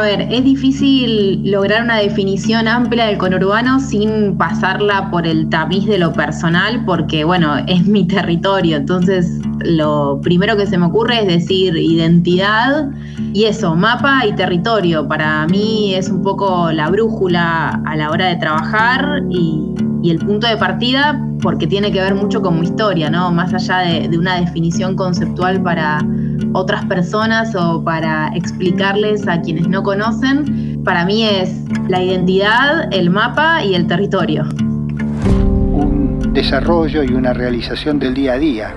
A ver, es difícil lograr una definición amplia del conurbano sin pasarla por el tamiz de lo personal, porque bueno, es mi territorio. Entonces, lo primero que se me ocurre es decir identidad y eso, mapa y territorio. Para mí es un poco la brújula a la hora de trabajar y, el punto de partida porque tiene que ver mucho con mi historia, ¿no? Más allá de una definición conceptual para otras personas o para explicarles a quienes no conocen, para mí es la identidad, el mapa y el territorio. Un desarrollo y una realización del día a día.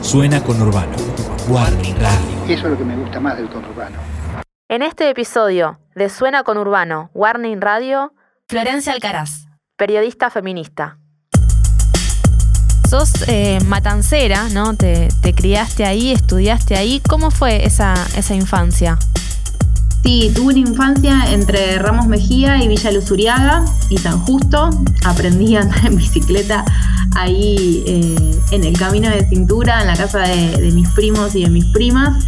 Suena con Urbano. Warning Radio. Eso es lo que me gusta más del conurbano. En este episodio de Suena con Urbano, Warning Radio, Florencia Alcaraz, periodista feminista. Sos eh, matancera, ¿no? Te, criaste ahí, estudiaste ahí. ¿Cómo fue esa, esa infancia? Sí, tuve una infancia entre Ramos Mejía y Villa Luzuriaga y San Justo. Aprendí a andar en bicicleta ahí eh, en el camino de cintura, en la casa de, mis primos y de mis primas.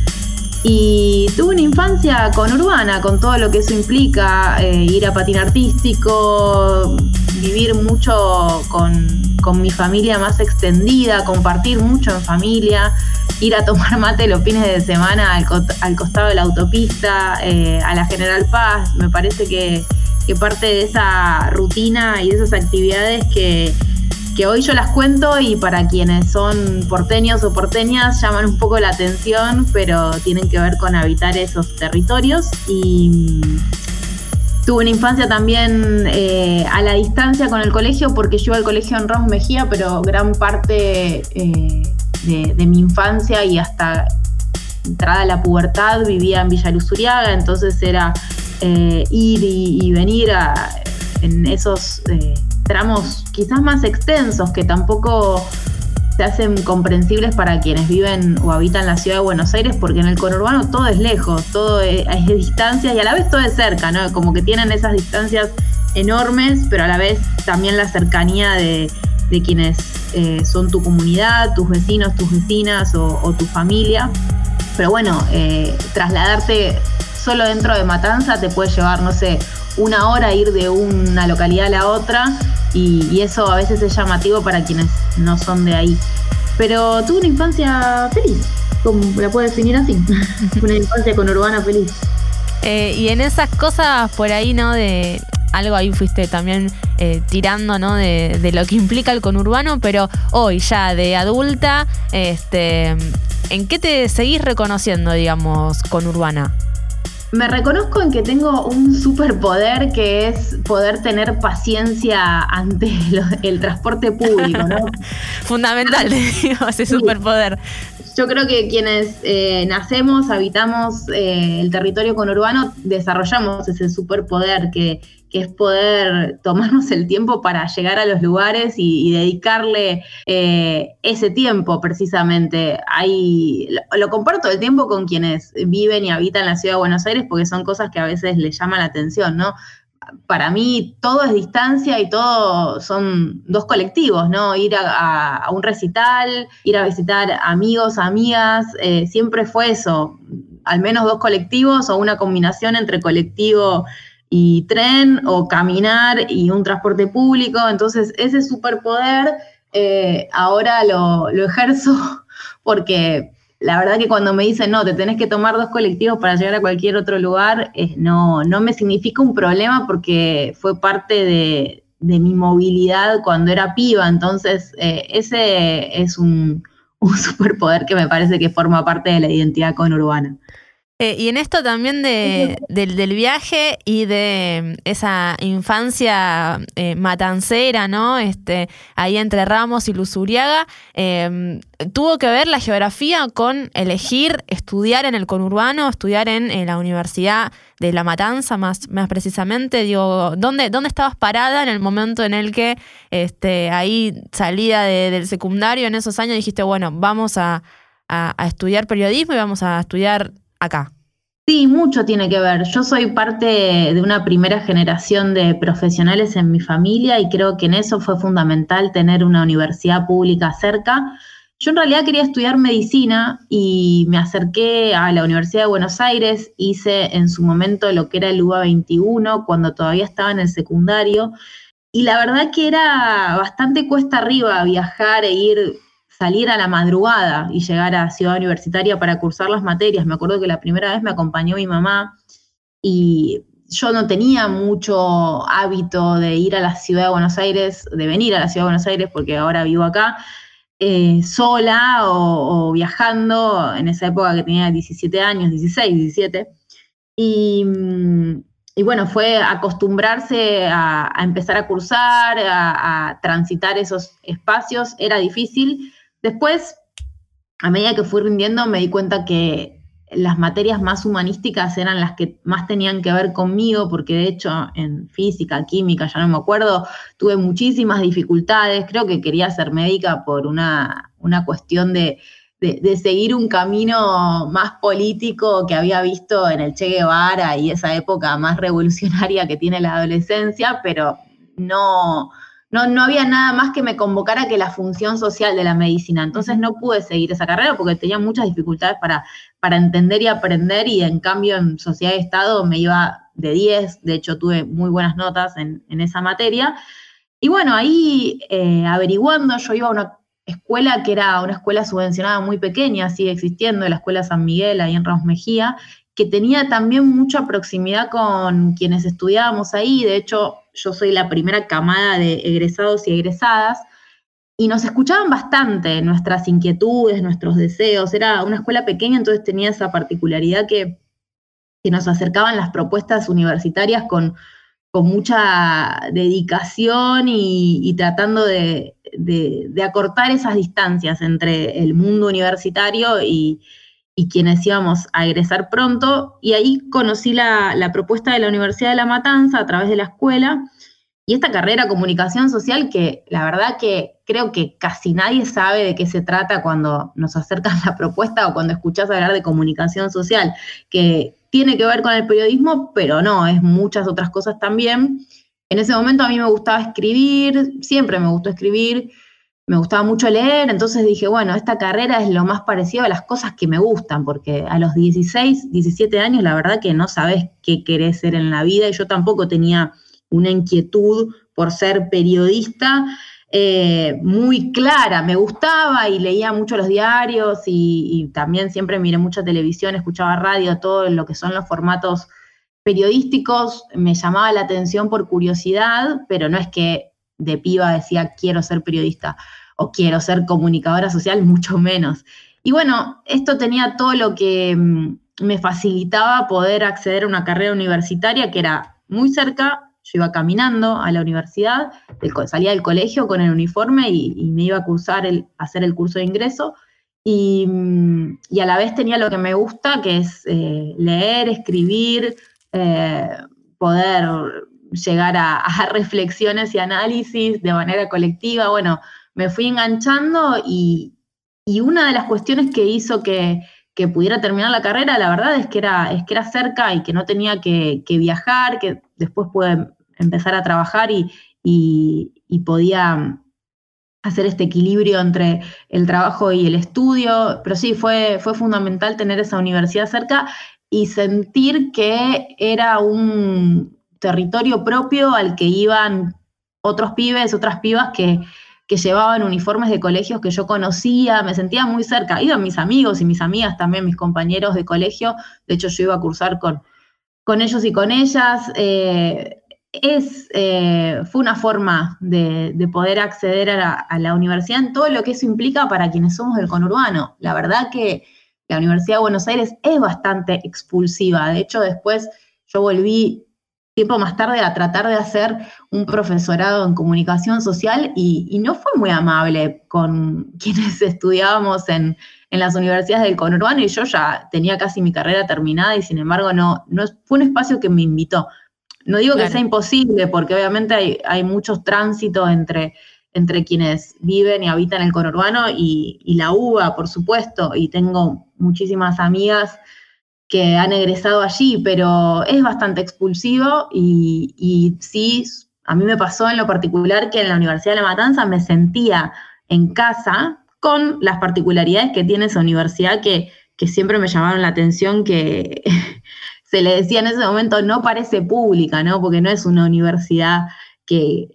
Y tuve una infancia con urbana, con todo lo que eso implica, eh, ir a patín artístico, vivir mucho con, mi familia más extendida, compartir mucho en familia, ir a tomar mate los fines de semana al, costado de la autopista, eh, a la General Paz. Me parece que, parte de esa rutina y de esas actividades que, que hoy yo las cuento y para quienes son porteños o porteñas llaman un poco la atención, pero tienen que ver con habitar esos territorios. Y Tuve una infancia también eh, a la distancia con el colegio, porque yo iba al colegio en Ramos Mejía, pero gran parte eh, de, mi infancia y hasta entrada a la pubertad vivía en Villa Luzuriaga, entonces era eh, ir y, venir en esos tramos quizás más extensos que tampoco se hacen comprensibles para quienes viven o habitan la ciudad de Buenos Aires, porque en el conurbano todo es lejos, todo es, de distancias y a la vez todo es cerca, ¿no? Como que tienen esas distancias enormes, pero a la vez también la cercanía de, quienes eh, son tu comunidad, tus vecinos, tus vecinas o, tu familia. Pero bueno, eh, trasladarte solo dentro de Matanza te puede llevar, no sé, una hora ir de una localidad a la otra y, eso a veces es llamativo para quienes no son de ahí. Pero tuve una infancia feliz, como la puedo definir así, una infancia con urbana feliz. Eh, y en esas cosas por ahí, ¿no? De algo ahí fuiste también eh, tirando, ¿no? De, de, lo que implica el conurbano, pero hoy ya de adulta, este, ¿en qué te seguís reconociendo, digamos, conurbana? Me reconozco en que tengo un superpoder que es poder tener paciencia ante el transporte público, ¿no? Fundamental, digo, ese superpoder. Yo creo que quienes eh, nacemos, habitamos eh, el territorio conurbano, desarrollamos ese superpoder que, que es poder tomarnos el tiempo para llegar a los lugares y, dedicarle eh, ese tiempo precisamente. Hay, lo, comparto el tiempo con quienes viven y habitan la ciudad de Buenos Aires porque son cosas que a veces les llaman la atención, ¿no? Para mí todo es distancia y todo son dos colectivos, ¿no? Ir a, un recital, ir a visitar amigos, amigas, eh, siempre fue eso, al menos dos colectivos o una combinación entre colectivo y tren o caminar y un transporte público. Entonces, ese superpoder eh, ahora lo, ejerzo porque la verdad que cuando me dicen, no, te tenés que tomar dos colectivos para llegar a cualquier otro lugar, no, no me significa un problema porque fue parte de, mi movilidad cuando era piba. Entonces, eh, ese es un, un superpoder que me parece que forma parte de la identidad conurbana. Eh, y en esto también de, del, viaje y de esa infancia eh, matancera, ¿no? Este, ahí entre Ramos y Luzuriaga, em, ¿tuvo que ver la geografía con elegir estudiar en el conurbano, estudiar en, la Universidad de La Matanza más, más precisamente? Digo, ¿dónde, ¿dónde estabas parada en el momento en el que este, ahí salida del secundario en esos años dijiste, bueno, vamos a estudiar periodismo y vamos a estudiar acá. Sí, mucho tiene que ver. Yo soy parte de una primera generación de profesionales en mi familia y creo que en eso fue fundamental tener una universidad pública cerca. Yo en realidad quería estudiar medicina y me acerqué a la Universidad de Buenos Aires, hice en su momento lo que era el UBA 21 cuando todavía estaba en el secundario y la verdad que era bastante cuesta arriba viajar e ir, salir a la madrugada y llegar a Ciudad Universitaria para cursar las materias. Me acuerdo que la primera vez me acompañó mi mamá y yo no tenía mucho hábito de ir a la ciudad de Buenos Aires, de venir a la ciudad de Buenos Aires porque ahora vivo acá, eh, sola o, viajando, en esa época que tenía 17 años, 16, 17. Y, y bueno, fue acostumbrarse a, empezar a cursar, a, transitar esos espacios, era difícil. Después, a medida que fui rindiendo, me di cuenta que las materias más humanísticas eran las que más tenían que ver conmigo, porque de hecho en física, química, ya no me acuerdo, tuve muchísimas dificultades. Creo que quería ser médica por una, una cuestión de, de, seguir un camino más político que había visto en el Che Guevara y esa época más revolucionaria que tiene la adolescencia, pero no, no, no había nada más que me convocara que la función social de la medicina. Entonces no pude seguir esa carrera porque tenía muchas dificultades para, para entender y aprender y en cambio en sociedad de Estado me iba de 10, de hecho tuve muy buenas notas en, esa materia. Y bueno, ahí eh, averiguando, yo iba a una escuela que era una escuela subvencionada muy pequeña, sigue existiendo, la Escuela San Miguel, ahí en Ramos Mejía, que tenía también mucha proximidad con quienes estudiábamos ahí, de hecho yo soy la primera camada de egresados y egresadas, y nos escuchaban bastante nuestras inquietudes, nuestros deseos. Era una escuela pequeña, entonces tenía esa particularidad que, nos acercaban las propuestas universitarias con, con mucha dedicación y, tratando de, acortar esas distancias entre el mundo universitario y, quienes íbamos a egresar pronto. Y ahí conocí la, la propuesta de la Universidad de La Matanza a través de la escuela y esta carrera comunicación social que la verdad que creo que casi nadie sabe de qué se trata cuando nos acercan la propuesta o cuando escuchás hablar de comunicación social, que tiene que ver con el periodismo, pero no, es muchas otras cosas también. En ese momento a mí me gustaba escribir, siempre me gustó escribir, me gustaba mucho leer, entonces dije, bueno, esta carrera es lo más parecido a las cosas que me gustan, porque a los 16, 17 años la verdad que no sabes qué querés ser en la vida y yo tampoco tenía una inquietud por ser periodista eh, muy clara. Me gustaba y leía mucho los diarios y, también siempre miré mucha televisión, escuchaba radio, todo lo que son los formatos periodísticos. Me llamaba la atención por curiosidad, pero no es que de piba decía quiero ser periodista o quiero ser comunicadora social, mucho menos. Y bueno, esto tenía todo lo que mm, me facilitaba poder acceder a una carrera universitaria que era muy cerca, yo iba caminando a la universidad, salía del colegio con el uniforme y, me iba a cursar el, hacer el curso de ingreso. Y, a la vez tenía lo que me gusta, que es eh, leer, escribir, eh, poder llegar a, reflexiones y análisis de manera colectiva. Bueno, me fui enganchando y, una de las cuestiones que hizo que, pudiera terminar la carrera, la verdad es que era, es que era cerca y que no tenía que, que viajar, que después pude empezar a trabajar y, podía hacer este equilibrio entre el trabajo y el estudio, pero sí, fue, fue fundamental tener esa universidad cerca y sentir que era un territorio propio al que iban otros pibes, otras pibas que, que llevaban uniformes de colegios que yo conocía, me sentía muy cerca. Iban mis amigos y mis amigas también, mis compañeros de colegio, de hecho yo iba a cursar con, con ellos y con ellas. Eh, es, eh, fue una forma de, poder acceder a la, universidad en todo lo que eso implica para quienes somos del conurbano. La verdad que la Universidad de Buenos Aires es bastante expulsiva. De hecho, después yo volví tiempo más tarde a tratar de hacer un profesorado en comunicación social y, no fue muy amable con quienes estudiábamos en, las universidades del conurbano y yo ya tenía casi mi carrera terminada y sin embargo no, no fue un espacio que me invitó. No digo que sea imposible, porque obviamente hay, hay muchos tránsitos entre, entre quienes viven y habitan el conurbano y, y la UBA, por supuesto, y tengo muchísimas amigas que han egresado allí, pero es bastante expulsivo y, y, sí, a mí me pasó en lo particular que en la Universidad de La Matanza me sentía en casa con las particularidades que tiene esa universidad que, que siempre me llamaron la atención, que se le decía en ese momento no parece pública, ¿no? Porque no es una universidad que,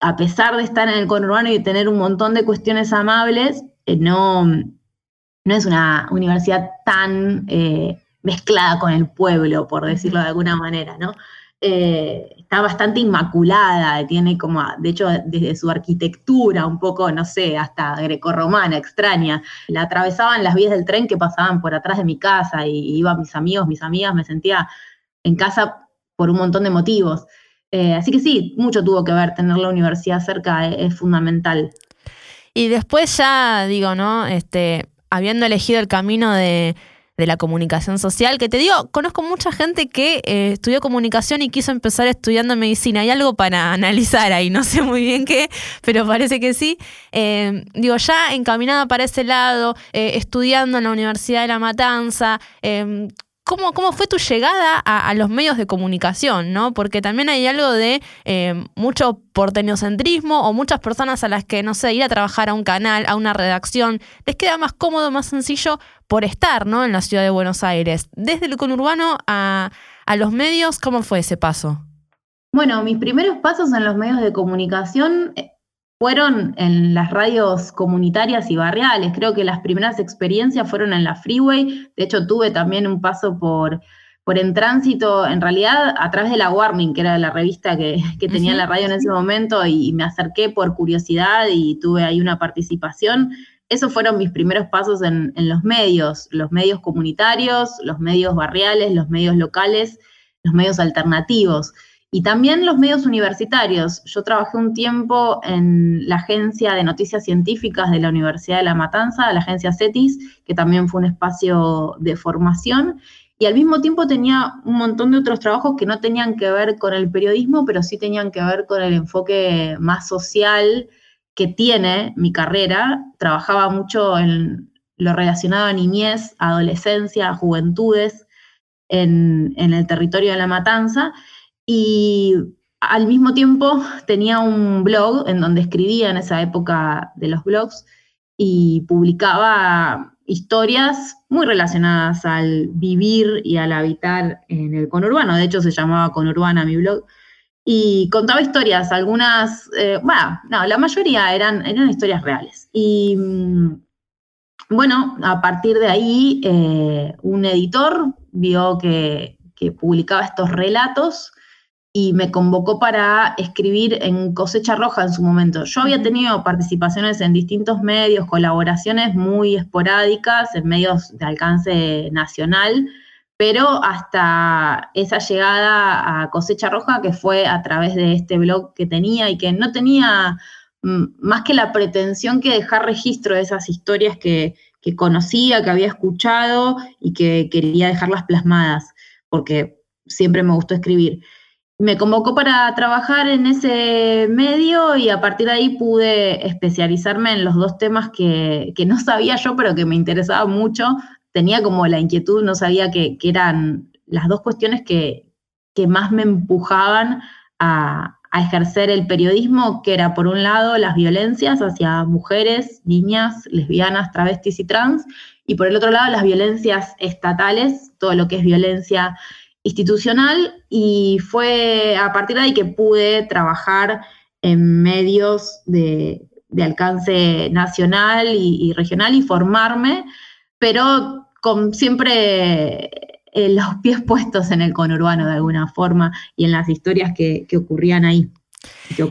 a pesar de estar en el conurbano y tener un montón de cuestiones amables, eh, no, no es una universidad tan eh, mezclada con el pueblo, por decirlo de alguna manera, ¿no? Eh, está bastante inmaculada, tiene como, de hecho, desde su arquitectura, un poco, no sé, hasta grecorromana, extraña. La atravesaban las vías del tren que pasaban por atrás de mi casa y iban mis amigos, mis amigas, me sentía en casa por un montón de motivos. Eh, así que sí, mucho tuvo que ver tener la universidad cerca, es, es fundamental. Y después ya, digo, ¿no? Este, habiendo elegido el camino de de la comunicación social, que te digo, conozco mucha gente que eh, estudió comunicación y quiso empezar estudiando medicina. Hay algo para analizar ahí, no sé muy bien qué, pero parece que sí. Eh, digo, ya encaminada para ese lado, eh, estudiando en la Universidad de La Matanza, ¿Cómo, ¿Cómo, fue tu llegada a, los medios de comunicación? ¿no? Porque también hay algo de eh, mucho porteñocentrismo o muchas personas a las que, no sé, ir a trabajar a un canal, a una redacción, les queda más cómodo, más sencillo por estar ¿no? en la ciudad de Buenos Aires. Desde el conurbano a, a los medios, ¿cómo fue ese paso? Bueno, mis primeros pasos en los medios de comunicación eh, fueron en las radios comunitarias y barriales. Creo que las primeras experiencias fueron en la Freeway. De hecho, tuve también un paso por, por En Tránsito, en realidad a través de la Warning, que era la revista que, tenía la radio en ese momento, y, me acerqué por curiosidad y tuve ahí una participación. Esos fueron mis primeros pasos en, en los medios, los medios comunitarios, los medios barriales, los medios locales, los medios alternativos. Y también los medios universitarios. Yo trabajé un tiempo en la agencia de noticias científicas de la Universidad de La Matanza, la agencia CETIS, que también fue un espacio de formación. Y al mismo tiempo tenía un montón de otros trabajos que no tenían que ver con el periodismo, pero sí tenían que ver con el enfoque más social que tiene mi carrera. Trabajaba mucho en lo relacionado a niñez, adolescencia, juventudes en, en el territorio de La Matanza y al mismo tiempo tenía un blog en donde escribía en esa época de los blogs y publicaba historias muy relacionadas al vivir y al habitar en el conurbano. De hecho, se llamaba Conurbana mi blog. Y contaba historias, algunas, eh, bueno, no, la mayoría eran, eran historias reales. Y mm, bueno, a partir de ahí, eh, un editor vio que, que publicaba estos relatos y me convocó para escribir en Cosecha Roja en su momento. Yo había tenido participaciones en distintos medios, colaboraciones muy esporádicas en medios de alcance nacional, pero hasta esa llegada a Cosecha Roja, que fue a través de este blog que tenía y que no tenía mm, más que la pretensión que dejar registro de esas historias que, que conocía, que había escuchado y que quería dejarlas plasmadas, porque siempre me gustó escribir me convocó para trabajar en ese medio y a partir de ahí pude especializarme en los dos temas que, no sabía yo, pero que me interesaba mucho. Tenía como la inquietud, no sabía que, eran las dos cuestiones que, más me empujaban a, ejercer el periodismo, que era por un lado las violencias hacia mujeres, niñas, lesbianas, travestis y trans, y por el otro lado las violencias estatales, todo lo que es violencia institucional y fue a partir de ahí que pude trabajar en medios de, alcance nacional y, regional y formarme, pero con siempre eh, los pies puestos en el conurbano de alguna forma y en las historias que, ocurrían ahí, que.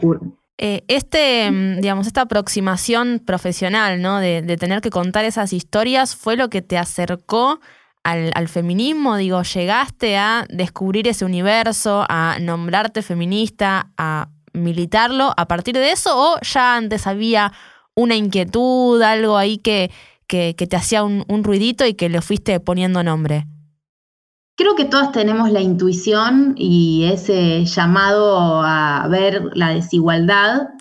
Eh, este, mm, digamos, esta aproximación profesional, ¿no? De, tener que contar esas historias fue lo que te acercó al, feminismo? Digo, ¿llegaste a descubrir ese universo, a nombrarte feminista, a militarlo a partir de eso o ya antes había una inquietud, algo ahí que, que, te hacía un, un, ruidito y que le fuiste poniendo nombre? Creo que todas tenemos la intuición y ese llamado a ver la desigualdad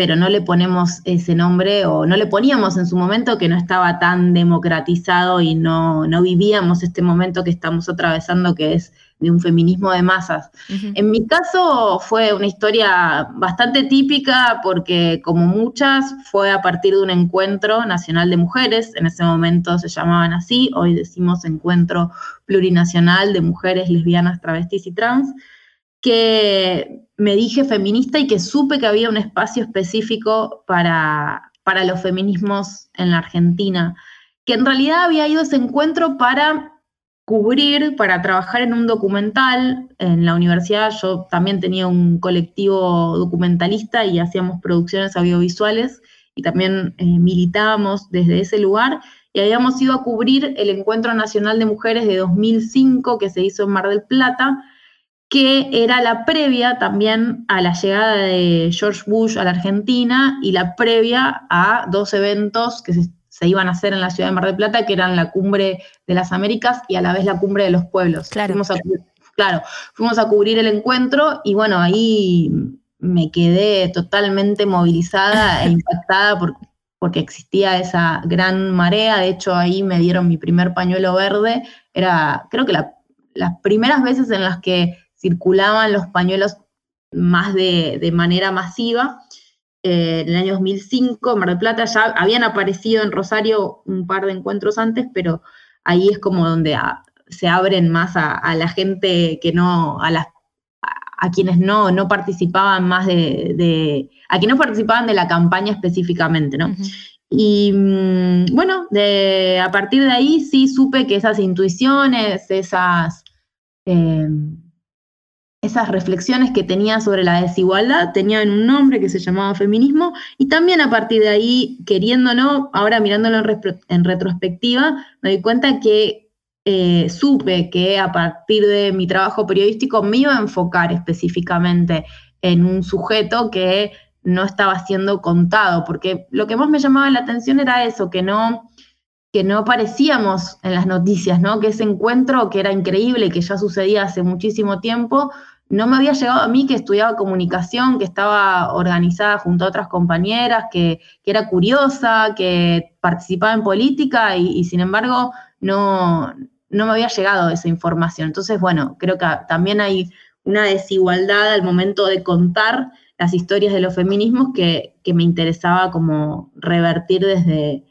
pero no le ponemos ese nombre o no le poníamos en su momento que no estaba tan democratizado y no, no vivíamos este momento que estamos atravesando que es de un feminismo de masas. En mi caso fue una historia bastante típica porque como muchas fue a partir de un encuentro nacional de mujeres, en ese momento se llamaban así, hoy decimos encuentro plurinacional de mujeres lesbianas, travestis y trans, que me dije feminista y que supe que había un espacio específico para, para los feminismos en la Argentina, que en realidad había ido a ese encuentro para cubrir, para trabajar en un documental. En la universidad yo también tenía un colectivo documentalista y hacíamos producciones audiovisuales y también eh, militábamos desde ese lugar y habíamos ido a cubrir el Encuentro Nacional de Mujeres de 2005 que se hizo en Mar del Plata que era la previa también a la llegada de George Bush a la Argentina y la previa a dos eventos que se, iban a hacer en la ciudad de Mar del Plata, que eran la cumbre de las Américas y a la vez la cumbre de los pueblos. Claro. Fuimos a, claro, fuimos a cubrir el encuentro y bueno, ahí me quedé totalmente movilizada e impactada porque existía esa gran marea. De hecho, ahí me dieron mi primer pañuelo verde. Era, creo que las primeras veces en las que circulaban los pañuelos más de, manera masiva. Eh, en el año 2005, en Mar del Plata ya habían aparecido en Rosario un par de encuentros antes, pero ahí es como donde se abren más a, la gente que no, a las a quienes no, no participaban más de, a quienes no participaban de la campaña específicamente, ¿no? Y mm, bueno, de, a partir de ahí sí supe que esas intuiciones, esas eh, esas reflexiones que tenía sobre la desigualdad tenían un nombre que se llamaba feminismo y también a partir de ahí, queriéndolo, ahora mirándolo en, retrospectiva, me di cuenta que eh, supe que a partir de mi trabajo periodístico me iba a enfocar específicamente en un sujeto que no estaba siendo contado, porque lo que más me llamaba la atención era eso, que no, que no aparecíamos en las noticias, ¿no? Que ese encuentro que era increíble, que ya sucedía hace muchísimo tiempo, no me había llegado a mí que estudiaba comunicación, que estaba organizada junto a otras compañeras, que, era curiosa, que participaba en política y, sin embargo no, no me había llegado esa información. Entonces, bueno, creo que también hay una desigualdad al momento de contar las historias de los feminismos que, que me interesaba como revertir desde,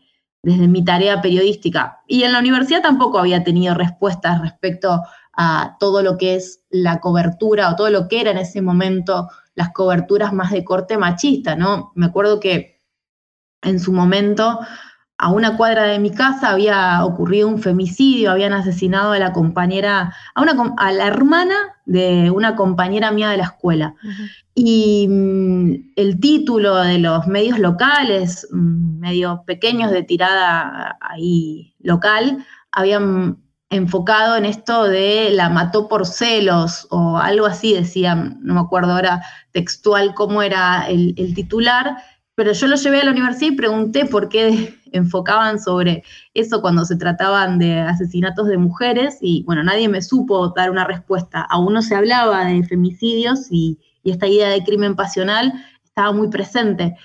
desde mi tarea periodística. Y en la universidad tampoco había tenido respuestas respecto a todo lo que es la cobertura o todo lo que era en ese momento las coberturas más de corte machista, ¿no? Me acuerdo que en su momento a una cuadra de mi casa había ocurrido un femicidio, habían asesinado a la compañera, a, una, a la hermana de una compañera mía de la escuela. Y mm, el título de los medios locales, mm, medios pequeños de tirada ahí local, habían enfocado en esto de la mató por celos o algo así, decían, no me acuerdo ahora textual cómo era el, titular, pero yo lo llevé a la universidad y pregunté por qué enfocaban sobre eso cuando se trataban de asesinatos de mujeres y bueno, nadie me supo dar una respuesta. Aún no se hablaba de femicidios y, esta idea de crimen pasional estaba muy presente,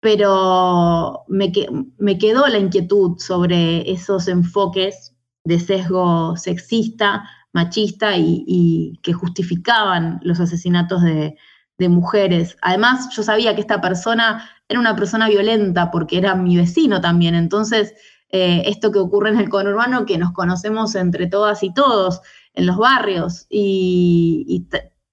pero me, me quedó la inquietud sobre esos enfoques de sesgo sexista, machista y, que justificaban los asesinatos de, mujeres. Además, yo sabía que esta persona era una persona violenta porque era mi vecino también. Entonces, eh, esto que ocurre en el conurbano, que nos conocemos entre todas y todos en los barrios, y,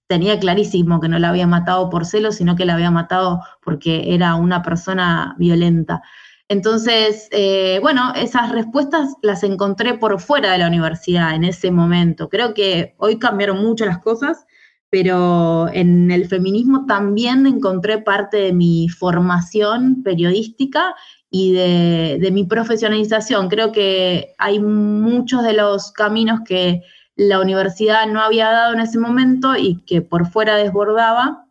tenía clarísimo que no la había matado por celos, sino que la había matado porque era una persona violenta. Entonces, eh, bueno, esas respuestas las encontré por fuera de la universidad en ese momento. Creo que hoy cambiaron mucho las cosas, pero en el feminismo también encontré parte de mi formación periodística y de, de mi profesionalización. Creo que hay muchos de los caminos que la universidad no había dado en ese momento y que por fuera desbordaba.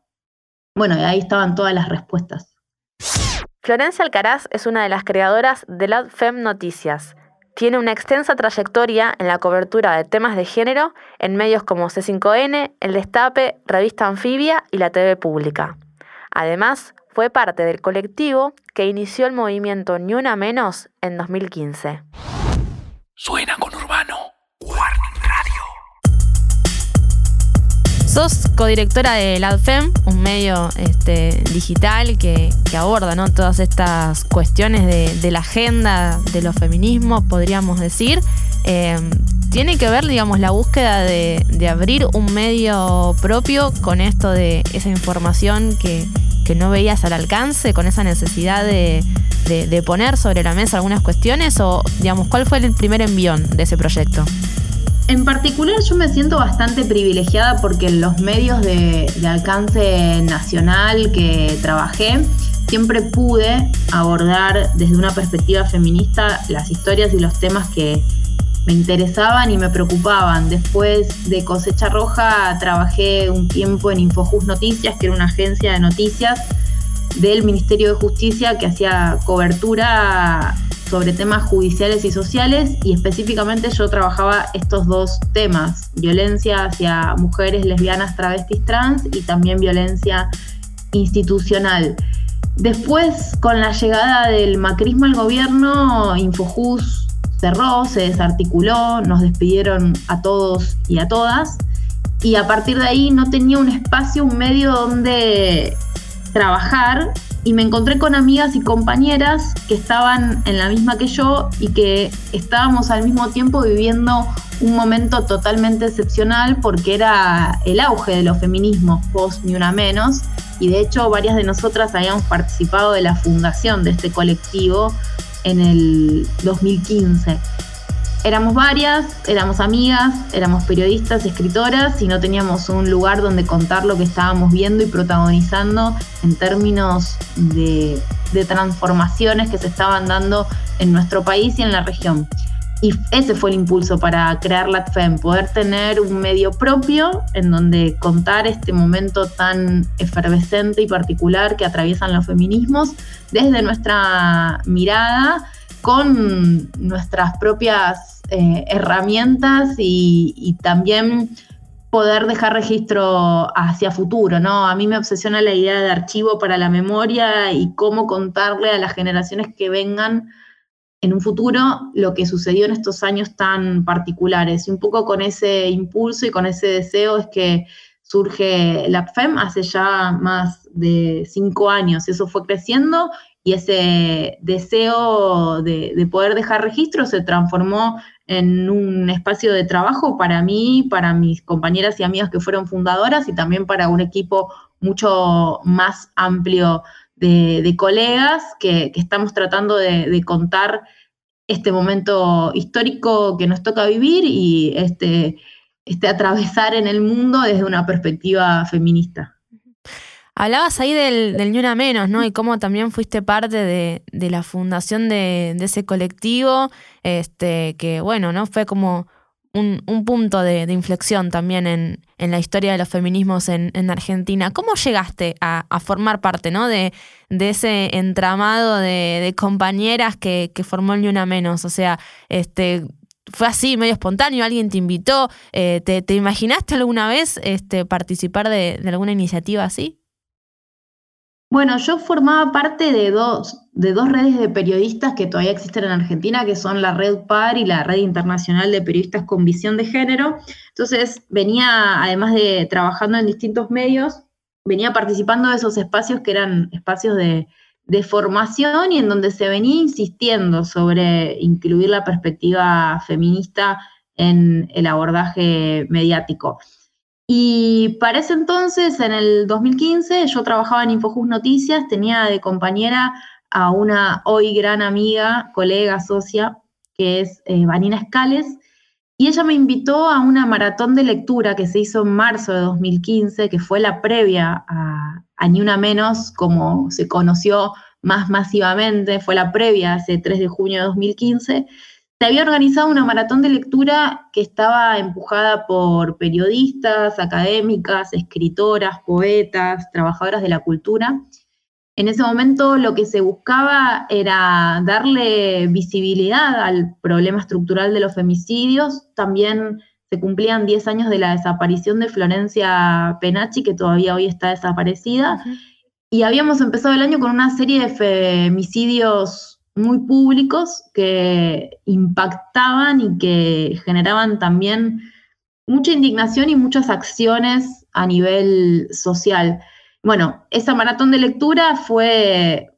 Bueno, ahí estaban todas las respuestas. Florencia Alcaraz es una de las creadoras de LADFEM Noticias. Tiene una extensa trayectoria en la cobertura de temas de género en medios como C5N, El Destape, Revista Anfibia y la TV Pública. Además, fue parte del colectivo que inició el movimiento Ni Una Menos en 2015. Suena con Urbano. Sos codirectora de LADFEM, un medio este, digital que, aborda todas estas cuestiones de, la agenda de los feminismos, podríamos decir. Eh, tiene que ver, digamos, la búsqueda de, abrir un medio propio con esto de esa información que, no veías al alcance, con esa necesidad de, poner sobre la mesa algunas cuestiones? O, digamos, ¿cuál fue el primer envión de ese proyecto? En particular yo me siento bastante privilegiada porque en los medios de, alcance nacional que trabajé siempre pude abordar desde una perspectiva feminista las historias y los temas que, me interesaban y me preocupaban. Después de Cosecha Roja trabajé un tiempo en Infojus Noticias, que era una agencia de noticias del Ministerio de Justicia que hacía cobertura sobre temas judiciales y sociales y específicamente yo trabajaba estos dos temas, violencia hacia mujeres lesbianas, travestis, trans y también violencia institucional. Después, con la llegada del macrismo al gobierno, Infojus cerró, se desarticuló, nos despidieron a todos y a todas. Y a partir de ahí no tenía un espacio, un medio donde trabajar y me encontré con amigas y compañeras que estaban en la misma que yo y que estábamos al mismo tiempo viviendo un momento totalmente excepcional porque era el auge de los feminismos, post ni una menos, y de hecho varias de nosotras habíamos participado de la fundación de este colectivo en el 2015. Éramos varias, éramos amigas, éramos periodistas, escritoras y no teníamos un lugar donde contar lo que estábamos viendo y protagonizando en términos de, de transformaciones que se estaban dando en nuestro país y en la región. Y ese fue el impulso para crear LATFEM, poder tener un medio propio en donde contar este momento tan efervescente y particular que atraviesan los feminismos desde nuestra mirada, con nuestras propias eh, herramientas y, también poder dejar registro hacia futuro, ¿no? A mí me obsesiona la idea de archivo para la memoria y cómo contarle a las generaciones que vengan en un futuro lo que sucedió en estos años tan particulares. Y un poco con ese impulso y con ese deseo es que surge la FEM hace ya más de cinco años. Eso fue creciendo y ese deseo de, de, poder dejar registro se transformó en un espacio de trabajo para mí, para mis compañeras y amigas que fueron fundadoras y también para un equipo mucho más amplio de, colegas que, estamos tratando de, contar este momento histórico que nos toca vivir y este, este atravesar en el mundo desde una perspectiva feminista. Hablabas ahí del, del Ni Una Menos, ¿no? Y cómo también fuiste parte de, la fundación de, ese colectivo, este, que bueno, ¿no? Fue como un, punto de, inflexión también en, la historia de los feminismos en, Argentina. ¿Cómo llegaste a, formar parte ¿no? de, ese entramado de, compañeras que, formó el Ni Una Menos? O sea, este, fue así, medio espontáneo, alguien te invitó, eh, te, imaginaste alguna vez este, participar de, alguna iniciativa así? Bueno, yo formaba parte de dos, de dos redes de periodistas que todavía existen en Argentina, que son la Red PAR y la Red Internacional de Periodistas con Visión de Género. Entonces venía, además de trabajando en distintos medios, venía participando de esos espacios que eran espacios de, de formación y en donde se venía insistiendo sobre incluir la perspectiva feminista en el abordaje mediático. Y para ese entonces, en el 2015, yo trabajaba en Infojus Noticias, tenía de compañera a una hoy gran amiga, colega, socia, que es eh, Vanina Escales, y ella me invitó a una maratón de lectura que se hizo en marzo de 2015, que fue la previa a, a Una Menos, como se conoció más masivamente, fue la previa hace 3 de junio de 2015, se había organizado una maratón de lectura que estaba empujada por periodistas, académicas, escritoras, poetas, trabajadoras de la cultura. En ese momento lo que se buscaba era darle visibilidad al problema estructural de los femicidios. También se cumplían 10 años de la desaparición de Florencia Penachi, que todavía hoy está desaparecida. y habíamos empezado el año con una serie de femicidios muy públicos que impactaban y que generaban también mucha indignación y muchas acciones a nivel social. Bueno, esa maratón de lectura fue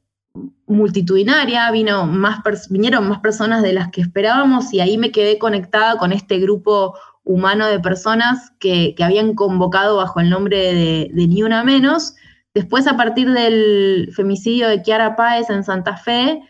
multitudinaria, vino más vinieron más personas de las que esperábamos y ahí me quedé conectada con este grupo humano de personas que, habían convocado bajo el nombre de, de, Ni Una Menos. Después, a partir del femicidio de Kiara Páez en Santa Fe,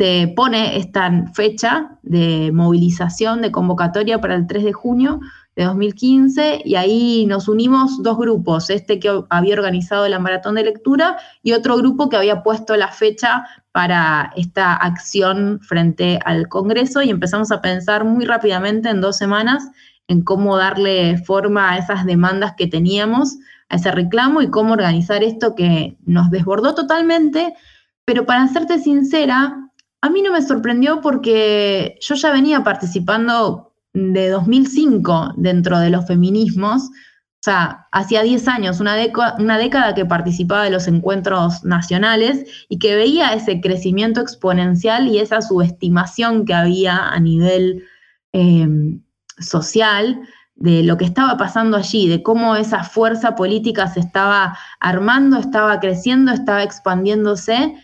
se pone esta fecha de movilización, de convocatoria para el 3 de junio, de 2015 y ahí nos unimos dos grupos, este que había organizado la maratón de lectura y otro grupo que había puesto la fecha para esta acción frente al Congreso y empezamos a pensar muy rápidamente en dos semanas en cómo darle forma a esas demandas que teníamos, a ese reclamo y cómo organizar esto que nos desbordó totalmente, pero para serte sincera, a mí no me sorprendió porque yo ya venía participando de 2005 dentro de los feminismos, o sea, hacía 10 años, una, década que participaba de los encuentros nacionales y que veía ese crecimiento exponencial y esa subestimación que había a nivel em, social de lo que estaba pasando allí, de cómo esa fuerza política se estaba armando, estaba creciendo, estaba expandiéndose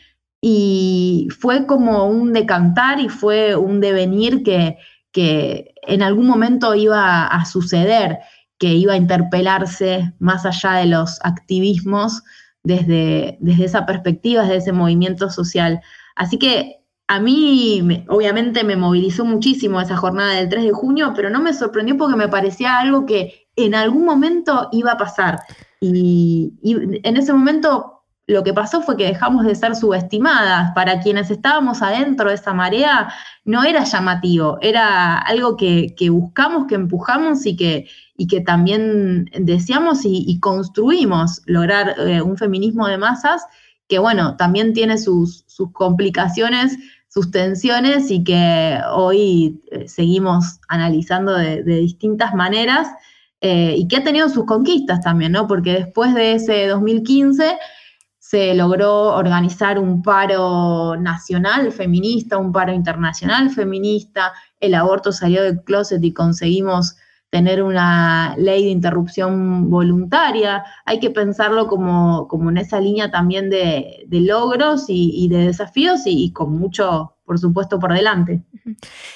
y fue como un decantar y fue un devenir que, que en algún momento iba a suceder, que iba a interpelarse más allá de los activismos desde, desde esa perspectiva, desde ese movimiento social. Así que a mí, obviamente, me movilizó muchísimo esa jornada del 3 de junio, pero no me sorprendió porque me parecía algo que en algún momento iba a pasar. Y, y en ese momento lo que pasó fue que dejamos de ser subestimadas. Para quienes estábamos adentro de esa marea, no era llamativo, era algo que, buscamos, que empujamos y que, y que también deseamos y, construimos lograr eh, un feminismo de masas que, bueno, también tiene sus, complicaciones, sus tensiones y que hoy eh, seguimos analizando de, distintas maneras. Eh, y que ha tenido sus conquistas también, ¿no? Porque después de ese 2015 se logró organizar un paro nacional feminista, un paro internacional feminista, el aborto salió del closet y conseguimos tener una ley de interrupción voluntaria. Hay que pensarlo como, como en esa línea también de, logros y, de desafíos y, con mucho, por supuesto, por delante.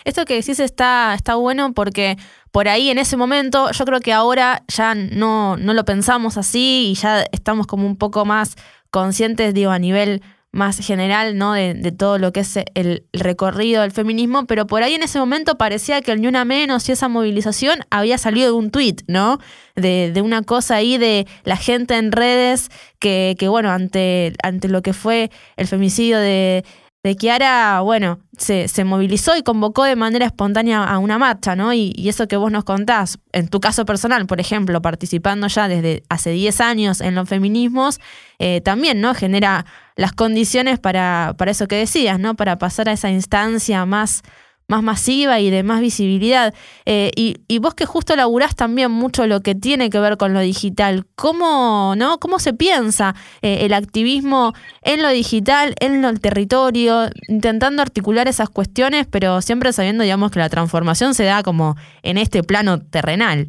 Esto que decís está, está bueno porque por ahí en ese momento yo creo que ahora ya no, no lo pensamos así y ya estamos como un poco más conscientes, digo, a nivel más general, ¿no? De, todo lo que es el, recorrido del feminismo, pero por ahí en ese momento parecía que el Ni Una Menos y esa movilización había salido de un tuit, ¿no? De, de, una cosa ahí de la gente en redes que, que, bueno, ante, ante lo que fue el femicidio de, de Kiara, bueno, se, se, movilizó y convocó de manera espontánea a una marcha, ¿no? Y, eso que vos nos contás, en tu caso personal, por ejemplo, participando ya desde hace 10 años en los feminismos, eh, también, ¿no? Genera las condiciones para, para eso que decías, ¿no? Para pasar a esa instancia más más masiva y de más visibilidad. Eh, y, vos que justo laburás también mucho lo que tiene que ver con lo digital, ¿cómo, ¿no? ¿Cómo se piensa eh, el activismo en lo digital, en el territorio, intentando articular esas cuestiones, pero siempre sabiendo, digamos, que la transformación se da como en este plano terrenal?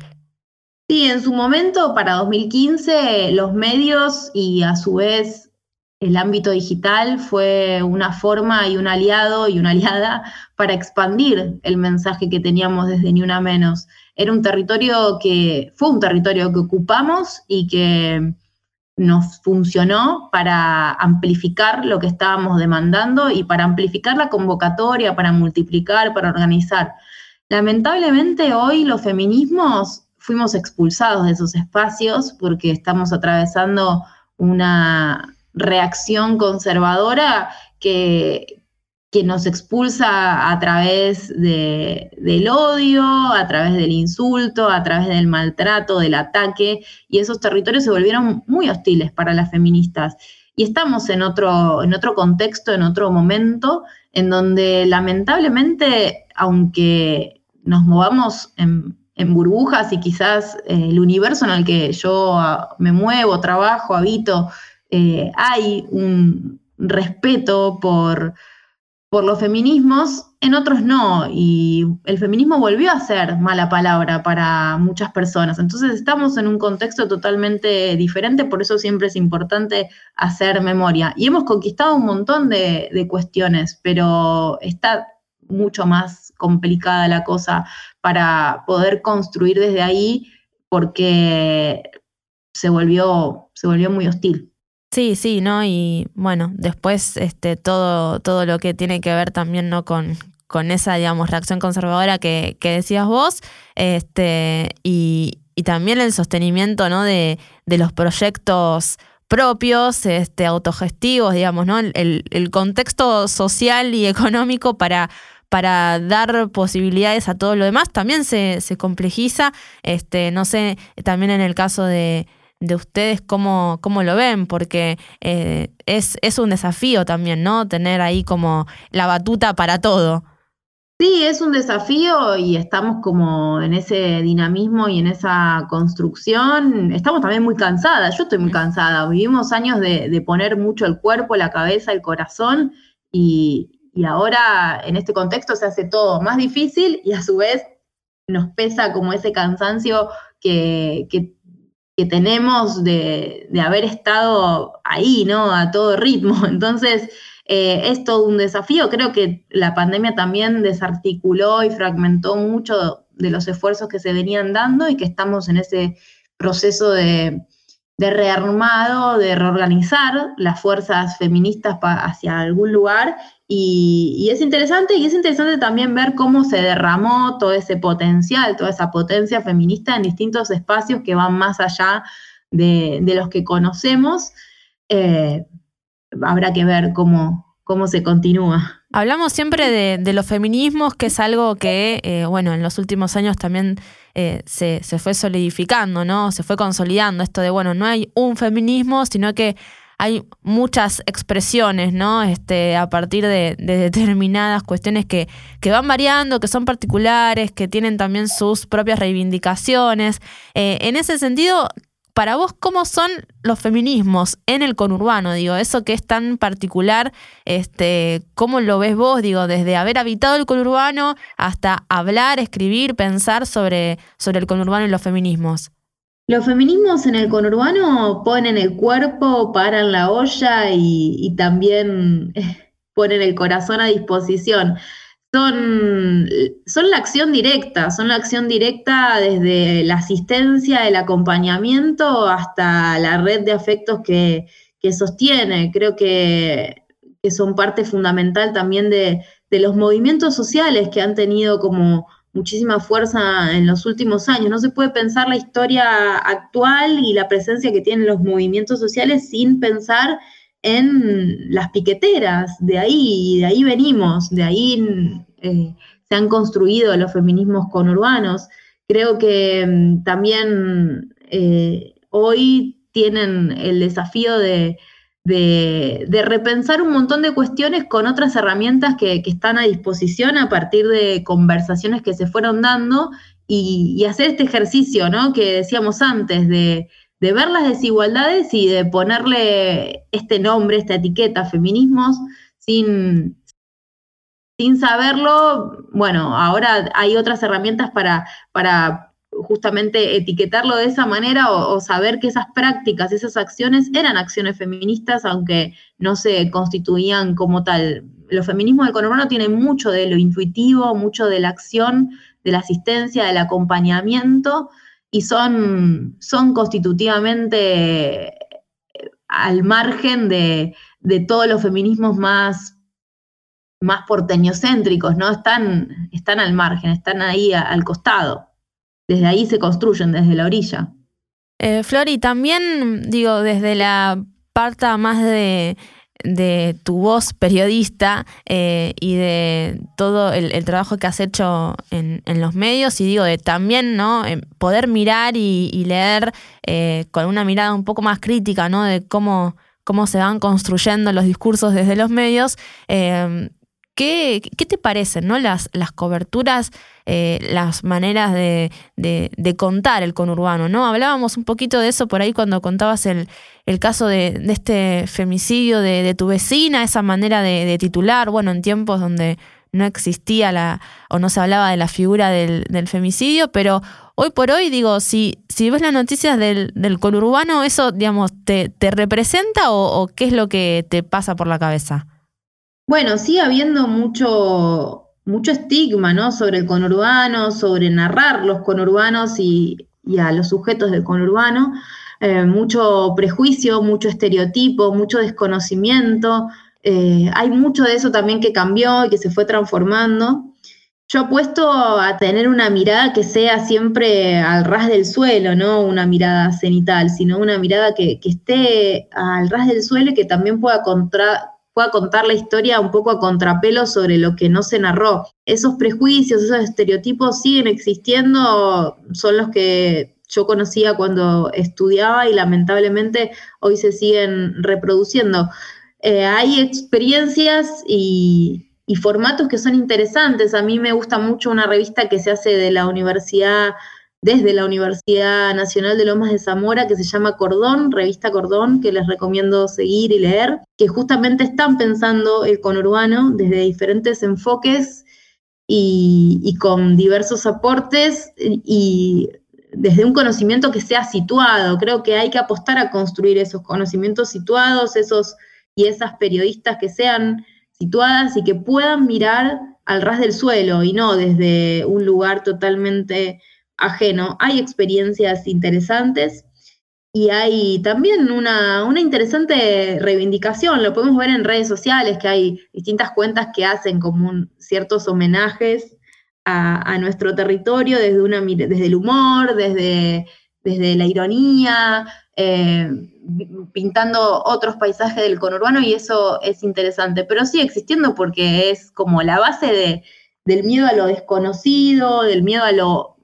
Sí, en su momento, para 2015, los medios y a su vez el ámbito digital fue una forma y un aliado y una aliada para expandir el mensaje que teníamos desde Ni Una Menos. Era un territorio que fue un territorio que ocupamos y que nos funcionó para amplificar lo que estábamos demandando y para amplificar la convocatoria, para multiplicar, para organizar. Lamentablemente hoy los feminismos fuimos expulsados de esos espacios porque estamos atravesando una reacción conservadora que, que nos expulsa a través del odio, a través del insulto, a través del maltrato, del ataque, y esos territorios se volvieron muy hostiles para las feministas. Y estamos en otro, en otro contexto, en otro momento, en donde lamentablemente, aunque nos movamos en, en burbujas y quizás eh, el universo en el que yo ah, me muevo, trabajo, habito, eh, hay un respeto por, los feminismos, en otros no, y el feminismo volvió a ser mala palabra para muchas personas. Entonces estamos en un contexto totalmente diferente, por eso siempre es importante hacer memoria. Y hemos conquistado un montón de, cuestiones, pero está mucho más complicada la cosa para poder construir desde ahí, porque se volvió muy hostil. Sí, sí, ¿no? Y bueno, después este, todo, todo lo que tiene que ver también, ¿no? Con, con esa, digamos, reacción conservadora que, que decías vos, este, y, y, también el sostenimiento, ¿no? De, de los proyectos propios, este, autogestivos, digamos, ¿no? El, el contexto social y económico para, para dar posibilidades a todo lo demás también se, se complejiza. Este, no sé, también en el caso de, de ustedes cómo, cómo lo ven, porque eh, es, es un desafío también, ¿no? Tener ahí como la batuta para todo. Sí, es un desafío y estamos como en ese dinamismo y en esa construcción. Estamos también muy cansadas, yo estoy muy cansada. Vivimos años de, poner mucho el cuerpo, la cabeza, el corazón y, ahora en este contexto se hace todo más difícil y a su vez nos pesa como ese cansancio que que tenemos de, haber estado ahí, ¿no? A todo ritmo. Entonces, eh, es todo un desafío. Creo que la pandemia también desarticuló y fragmentó mucho de los esfuerzos que se venían dando y que estamos en ese proceso de, de rearmado, de reorganizar las fuerzas feministas hacia algún lugar y, es interesante, y es interesante también ver cómo se derramó todo ese potencial, toda esa potencia feminista en distintos espacios que van más allá de, los que conocemos. Eh, habrá que ver cómo, cómo se continúa. Hablamos siempre de, los feminismos, que es algo que, eh, bueno, en los últimos años también eh, se, se, fue solidificando, ¿no? Se fue consolidando esto de, bueno, no hay un feminismo, sino que hay muchas expresiones, ¿no? Este, a partir de, determinadas cuestiones que, que, van variando, que son particulares, que tienen también sus propias reivindicaciones. Eh, en ese sentido, para vos, ¿cómo son los feminismos en el conurbano? Digo, eso que es tan particular, este, ¿cómo lo ves vos? Digo, desde haber habitado el conurbano hasta hablar, escribir, pensar sobre, sobre el conurbano y los feminismos. Los feminismos en el conurbano ponen el cuerpo, paran la olla y, también ponen el corazón a disposición. Son, son, la acción directa, son la acción directa desde la asistencia, el acompañamiento hasta la red de afectos que, sostiene. Creo que, son parte fundamental también de, de los movimientos sociales que han tenido como muchísima fuerza en los últimos años. No se puede pensar la historia actual y la presencia que tienen los movimientos sociales sin pensar en las piqueteras. De ahí, de ahí venimos, de ahí eh, se han construido los feminismos conurbanos. Creo que mm, también eh, hoy tienen el desafío de, de, repensar un montón de cuestiones con otras herramientas que, están a disposición a partir de conversaciones que se fueron dando y, hacer este ejercicio, ¿no? Que decíamos antes, de, ver las desigualdades y de ponerle este nombre, esta etiqueta, feminismos, sin, sin saberlo, bueno, ahora hay otras herramientas para, para justamente etiquetarlo de esa manera o, saber que esas prácticas, esas acciones eran acciones feministas, aunque no se constituían como tal. Los feminismos del conurbano tienen mucho de lo intuitivo, mucho de la acción, de la asistencia, del acompañamiento, y son, son constitutivamente eh, al margen de, todos los feminismos más más porteñocéntricos, ¿no? Están, están al margen, están ahí al costado desde ahí se construyen, desde la orilla. Eh, Flori, también digo, desde la parte más de, tu voz periodista eh, y de todo el, trabajo que has hecho en, los medios y digo de también no eh, poder mirar y, leer con una mirada un poco más crítica no de cómo, cómo se van construyendo los discursos desde los medios ¿qué, te parecen ¿no? las, las coberturas, eh, las maneras de, contar el conurbano? ¿no? Hablábamos un poquito de eso por ahí cuando contabas el, el caso de, este femicidio de, tu vecina, esa manera de, titular, bueno, en tiempos donde no existía la, o no se hablaba de la figura del, femicidio, pero hoy por hoy, digo, si, si ves las noticias del, del conurbano, ¿eso, digamos, te, te representa o, qué es lo que te pasa por la cabeza? Bueno, sigue habiendo mucho, mucho estigma, ¿no? Sobre el conurbano, sobre narrar los conurbanos y, a los sujetos del conurbano. Eh, mucho prejuicio, mucho estereotipo, mucho desconocimiento. Eh, hay mucho de eso también que cambió y que se fue transformando. Yo apuesto a tener una mirada que sea siempre al ras del suelo, no una mirada cenital, sino una mirada que, esté al ras del suelo y que también pueda, pueda contar la historia un poco a contrapelo sobre lo que no se narró. Esos prejuicios, esos estereotipos siguen existiendo, son los que yo conocía cuando estudiaba y lamentablemente hoy se siguen reproduciendo. Eh, hay experiencias y, formatos que son interesantes. A mí me gusta mucho una revista que se hace de la universidad, desde la Universidad Nacional de Lomas de Zamora, que se llama Cordón, revista Cordón, que les recomiendo seguir y leer, que justamente están pensando el conurbano desde diferentes enfoques y, y con diversos aportes y desde un conocimiento que sea situado. Creo que hay que apostar a construir esos conocimientos situados, esos y esas periodistas que sean situadas y que puedan mirar al ras del suelo y no desde un lugar totalmente ajeno. Hay experiencias interesantes y hay también una, una, interesante reivindicación, lo podemos ver en redes sociales, que hay distintas cuentas que hacen como ciertos homenajes a, nuestro territorio desde, una, desde el humor, desde, desde la ironía, eh, pintando otros paisajes del conurbano y eso es interesante, pero sigue existiendo porque es como la base de, del miedo a lo desconocido, del miedo a lo,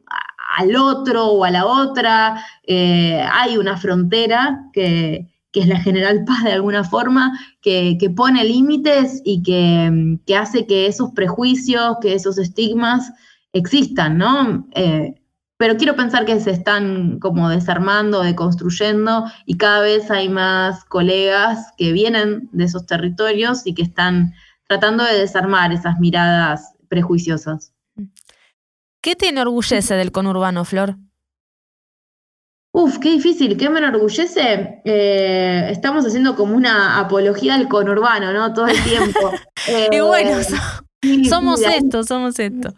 al otro o a la otra. Eh, hay una frontera que, que es la General Paz de alguna forma, que, pone límites y que, hace que esos prejuicios, que esos estigmas existan, ¿no? Eh, pero quiero pensar que se están como desarmando, deconstruyendo y cada vez hay más colegas que vienen de esos territorios y que están tratando de desarmar esas miradas prejuiciosas. ¿Qué te enorgullece del conurbano, Flor? Uf, qué difícil, ¿qué me enorgullece? Eh, estamos haciendo como una apología del conurbano, ¿no? Todo el tiempo. y bueno, eh, somos esto, somos esto.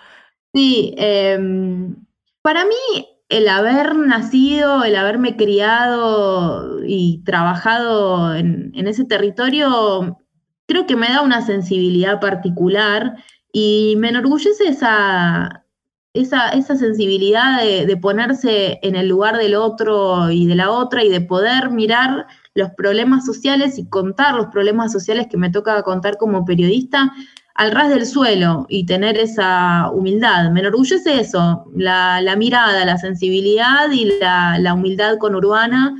Sí, em, para mí el haber nacido, el haberme criado y trabajado en, en ese territorio, creo que me da una sensibilidad particular y me enorgullece esa, esa, esa sensibilidad de, ponerse en el lugar del otro y de la otra y de poder mirar los problemas sociales y contar los problemas sociales que me toca contar como periodista al ras del suelo y tener esa humildad. Me enorgullece eso, la, mirada, la sensibilidad y la, humildad conurbana,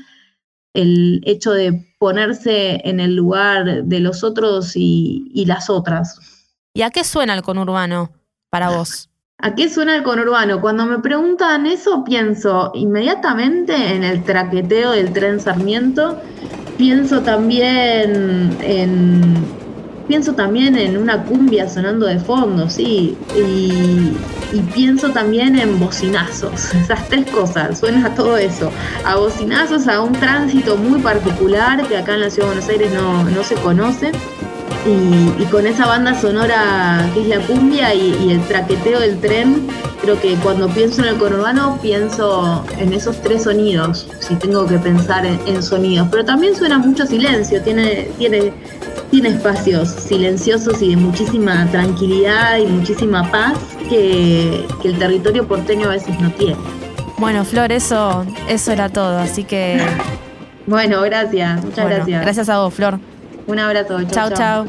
el hecho de ponerse en el lugar de los otros y, y las otras. ¿Y a qué suena el conurbano para vos? ¿A qué suena el conurbano? Cuando me preguntan eso, pienso inmediatamente en el traqueteo del tren Sarmiento. Pienso también en. Pienso también en una cumbia sonando de fondo, sí. Y, pienso también en bocinazos. Esas tres cosas. Suena a todo eso. A bocinazos, a un tránsito muy particular que acá en la Ciudad de Buenos Aires no, no se conoce y, con esa banda sonora que es la cumbia y, el traqueteo del tren, creo que cuando pienso en el conurbano pienso en esos tres sonidos, si tengo que pensar en, sonidos. Pero también suena mucho silencio, tiene, tiene, tiene espacios silenciosos y de muchísima tranquilidad y muchísima paz que, el territorio porteño a veces no tiene. Bueno, Flor, eso, eso era todo, así que... bueno, gracias, muchas gracias. Gracias a vos, Flor. Un abrazo. Chao, chao.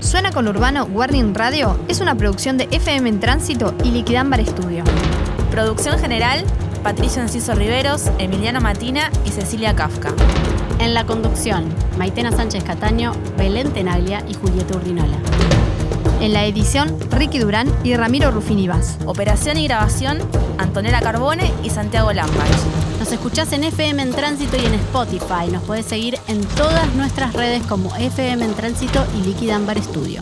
Suena con Urbano Warning Radio es una producción de FM en Tránsito y Liquidámbar Estudio. Producción general, Patricio Enciso Riveros, Emiliano Matina y Cecilia Kafka. En la conducción, Maitena Sánchez Cataño, Belén Tenaglia y Julieta Urdinola. En la edición, Ricky Durán y Ramiro Rufini Vaz. Operación y grabación, Antonella Carbone y Santiago Lambach. Nos escuchás en FM en Tránsito y en Spotify. Nos podés seguir en todas nuestras redes como FM en Tránsito y Liquid Ambar Studio.